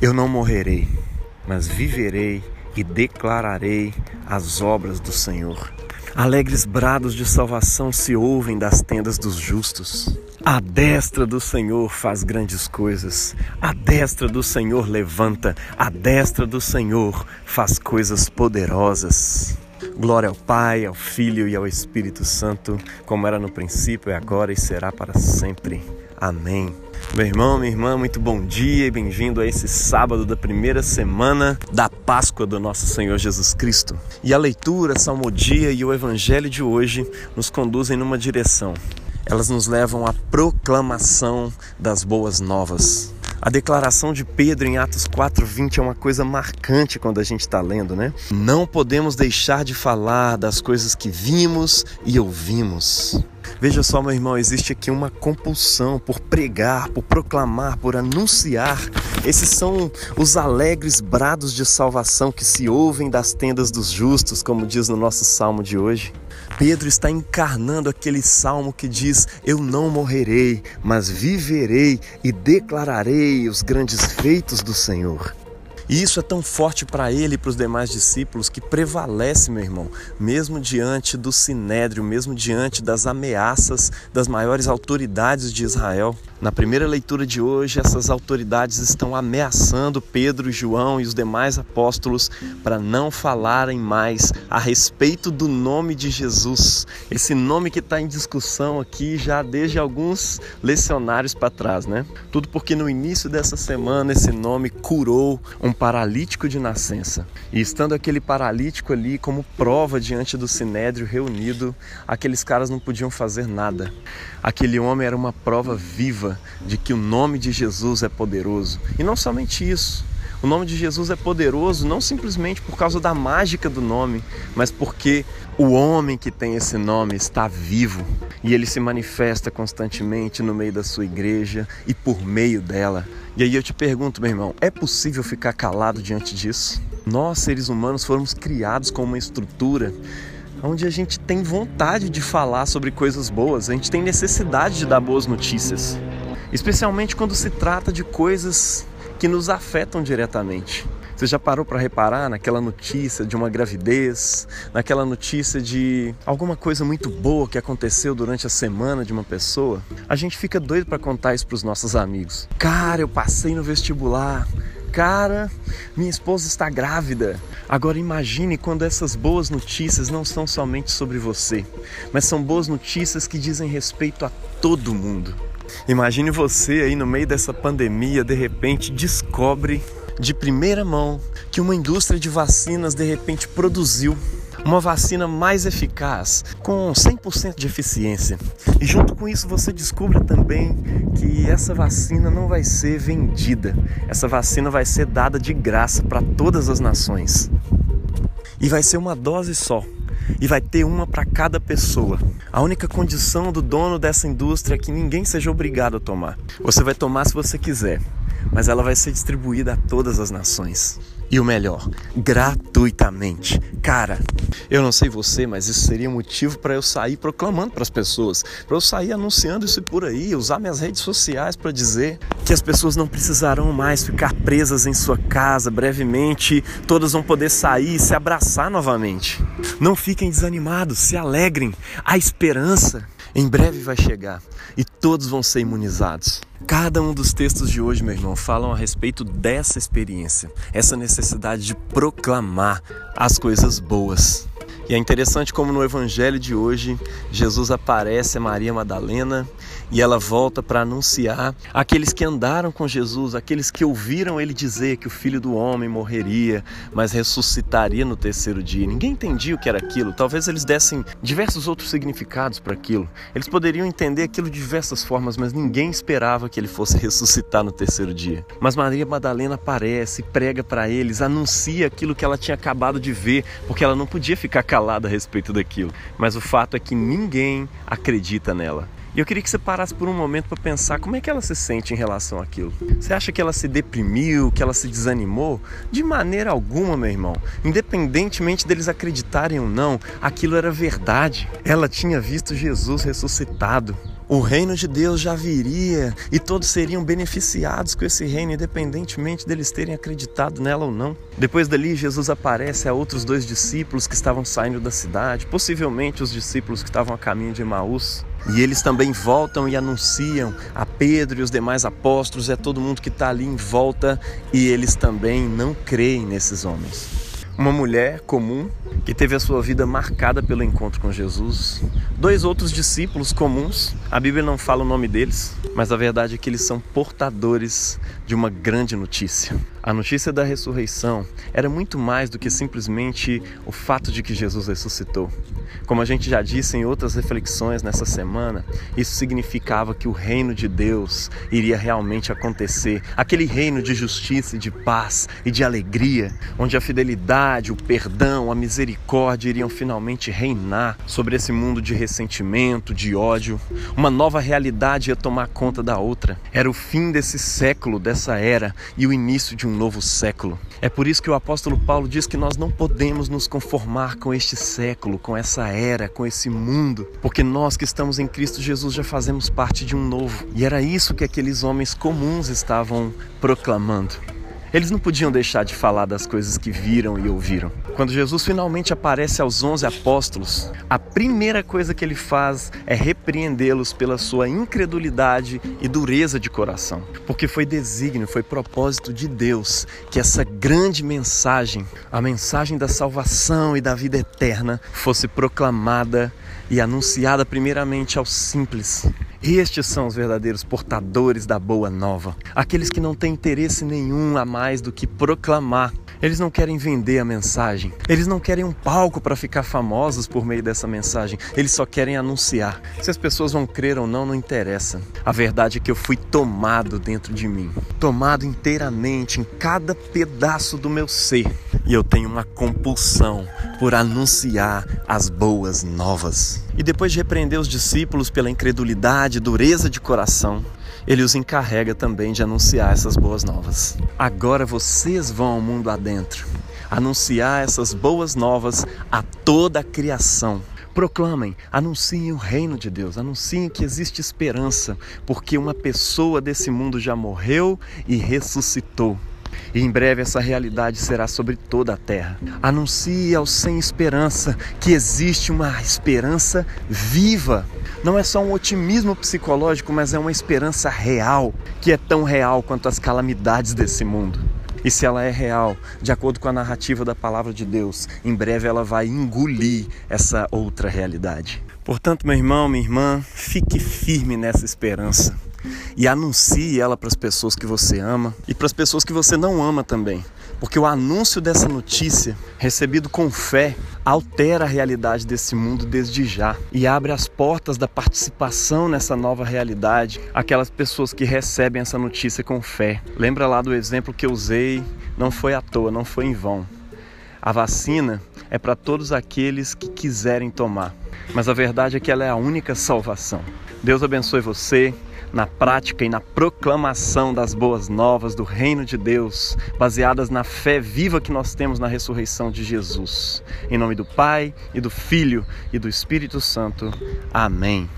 Eu não morrerei, mas viverei e declararei as obras do Senhor. Alegres brados de salvação se ouvem das tendas dos justos. A destra do Senhor faz grandes coisas. A destra do Senhor levanta. A destra do Senhor faz coisas poderosas. Glória ao Pai, ao Filho e ao Espírito Santo, como era no princípio, é agora e será para sempre. Amém. Meu irmão, minha irmã, muito bom dia e bem-vindo a esse sábado da primeira semana da Páscoa do nosso Senhor Jesus Cristo. E a leitura, a salmodia e o evangelho de hoje nos conduzem numa direção. Elas nos levam à proclamação das boas novas. A declaração de Pedro em Atos 4:20 é uma coisa marcante quando a gente está lendo, né? Não podemos deixar de falar das coisas que vimos e ouvimos. Veja só, meu irmão, existe aqui uma compulsão por pregar, por proclamar, por anunciar. Esses são os alegres brados de salvação que se ouvem das tendas dos justos, como diz no nosso salmo de hoje. Pedro está encarnando aquele salmo que diz: Eu não morrerei, mas viverei e declararei os grandes feitos do Senhor. E isso é tão forte para ele e para os demais discípulos que prevalece, meu irmão, mesmo diante do sinédrio, mesmo diante das ameaças das maiores autoridades de Israel. Na primeira leitura de hoje, essas autoridades estão ameaçando Pedro, João e os demais apóstolos para não falarem mais a respeito do nome de Jesus. Esse nome que está em discussão aqui já desde alguns lecionários para trás, né? Tudo porque no início dessa semana esse nome curou um paralítico de nascença. E estando aquele paralítico ali como prova diante do sinédrio reunido, aqueles caras não podiam fazer nada. Aquele homem era uma prova viva de que o nome de Jesus é poderoso. E não somente isso, o nome de Jesus é poderoso não simplesmente por causa da mágica do nome, mas porque o homem que tem esse nome está vivo e ele se manifesta constantemente no meio da sua igreja e por meio dela. E aí eu te pergunto, meu irmão, é possível ficar calado diante disso? Nós, seres humanos, fomos criados com uma estrutura onde a gente tem vontade de falar sobre coisas boas, a gente tem necessidade de dar boas notícias, especialmente quando se trata de coisas que nos afetam diretamente. Você já parou para reparar naquela notícia de uma gravidez, naquela notícia de alguma coisa muito boa que aconteceu durante a semana de uma pessoa? A gente fica doido para contar isso para os nossos amigos. Cara, eu passei no vestibular. Cara, minha esposa está grávida. Agora imagine quando essas boas notícias não são somente sobre você, mas são boas notícias que dizem respeito a todo mundo. Imagine você aí no meio dessa pandemia, de repente descobre de primeira mão que uma indústria de vacinas de repente produziu uma vacina mais eficaz, com 100% de eficiência. E junto com isso você descobre também que essa vacina não vai ser vendida, essa vacina vai ser dada de graça para todas as nações. E vai ser uma dose só, e vai ter uma para cada pessoa. A única condição do dono dessa indústria é que ninguém seja obrigado a tomar. Você vai tomar se você quiser, mas ela vai ser distribuída a todas as nações. E o melhor, gratuitamente. Cara, eu não sei você, mas isso seria motivo para eu sair proclamando para as pessoas, para eu sair anunciando isso por aí, usar minhas redes sociais para dizer que as pessoas não precisarão mais ficar presas em sua casa brevemente, todas vão poder sair e se abraçar novamente. Não fiquem desanimados, se alegrem. A esperança em breve vai chegar e todos vão ser imunizados. Cada um dos textos de hoje, meu irmão, falam a respeito dessa experiência, essa necessidade de proclamar as coisas boas. E é interessante como no evangelho de hoje, Jesus aparece a Maria Madalena e ela volta para anunciar aqueles que andaram com Jesus, aqueles que ouviram ele dizer que o filho do homem morreria, mas ressuscitaria no terceiro dia. Ninguém entendia o que era aquilo. Talvez eles dessem diversos outros significados para aquilo. Eles poderiam entender aquilo de diversas formas, mas ninguém esperava que ele fosse ressuscitar no terceiro dia. Mas Maria Madalena aparece, prega para eles, anuncia aquilo que ela tinha acabado de ver, porque ela não podia ficar calada a respeito daquilo. Mas o fato é que ninguém acredita nela. E eu queria que você parasse por um momento para pensar como é que ela se sente em relação àquilo. Você acha que ela se deprimiu, que ela se desanimou? De maneira alguma, meu irmão. Independentemente deles acreditarem ou não, aquilo era verdade. Ela tinha visto Jesus ressuscitado. O reino de Deus já viria e todos seriam beneficiados com esse reino, independentemente deles terem acreditado nela ou não. Depois dali, Jesus aparece a outros dois discípulos que estavam saindo da cidade, possivelmente os discípulos que estavam a caminho de Emaús. E eles também voltam e anunciam a Pedro e os demais apóstolos, é todo mundo que está ali em volta, e eles também não creem nesses homens uma mulher comum que teve a sua vida marcada pelo encontro com Jesus, dois outros discípulos comuns, a Bíblia não fala o nome deles, mas a verdade é que eles são portadores de uma grande notícia. A notícia da ressurreição era muito mais do que simplesmente o fato de que Jesus ressuscitou. Como a gente já disse em outras reflexões nessa semana, isso significava que o reino de Deus iria realmente acontecer aquele reino de justiça e de paz e de alegria, onde a fidelidade, o perdão, a misericórdia iriam finalmente reinar sobre esse mundo de ressentimento, de ódio. Uma nova realidade ia tomar conta da outra. Era o fim desse século, dessa era e o início de um novo século. É por isso que o apóstolo Paulo diz que nós não podemos nos conformar com este século, com essa era, com esse mundo, porque nós que estamos em Cristo Jesus já fazemos parte de um novo. E era isso que aqueles homens comuns estavam proclamando. Eles não podiam deixar de falar das coisas que viram e ouviram. Quando Jesus finalmente aparece aos onze apóstolos, a primeira coisa que ele faz é repreendê-los pela sua incredulidade e dureza de coração. Porque foi desígnio, foi propósito de Deus que essa grande mensagem, a mensagem da salvação e da vida eterna, fosse proclamada e anunciada primeiramente aos simples. Estes são os verdadeiros portadores da boa nova, aqueles que não têm interesse nenhum a mais do que proclamar eles não querem vender a mensagem. Eles não querem um palco para ficar famosos por meio dessa mensagem. Eles só querem anunciar. Se as pessoas vão crer ou não, não interessa. A verdade é que eu fui tomado dentro de mim tomado inteiramente em cada pedaço do meu ser. E eu tenho uma compulsão por anunciar as boas novas. E depois de repreender os discípulos pela incredulidade e dureza de coração, ele os encarrega também de anunciar essas boas novas. Agora vocês vão ao mundo adentro, anunciar essas boas novas a toda a criação. Proclamem, anunciem o reino de Deus, anunciem que existe esperança, porque uma pessoa desse mundo já morreu e ressuscitou. E em breve essa realidade será sobre toda a terra. Anuncie aos sem esperança que existe uma esperança viva. Não é só um otimismo psicológico, mas é uma esperança real, que é tão real quanto as calamidades desse mundo. E se ela é real, de acordo com a narrativa da palavra de Deus, em breve ela vai engolir essa outra realidade. Portanto, meu irmão, minha irmã, fique firme nessa esperança e anuncie ela para as pessoas que você ama e para as pessoas que você não ama também. Porque o anúncio dessa notícia, recebido com fé, altera a realidade desse mundo desde já e abre as portas da participação nessa nova realidade aquelas pessoas que recebem essa notícia com fé. Lembra lá do exemplo que eu usei? Não foi à toa, não foi em vão. A vacina é para todos aqueles que quiserem tomar, mas a verdade é que ela é a única salvação. Deus abençoe você na prática e na proclamação das boas novas do reino de Deus, baseadas na fé viva que nós temos na ressurreição de Jesus. Em nome do Pai e do Filho e do Espírito Santo. Amém.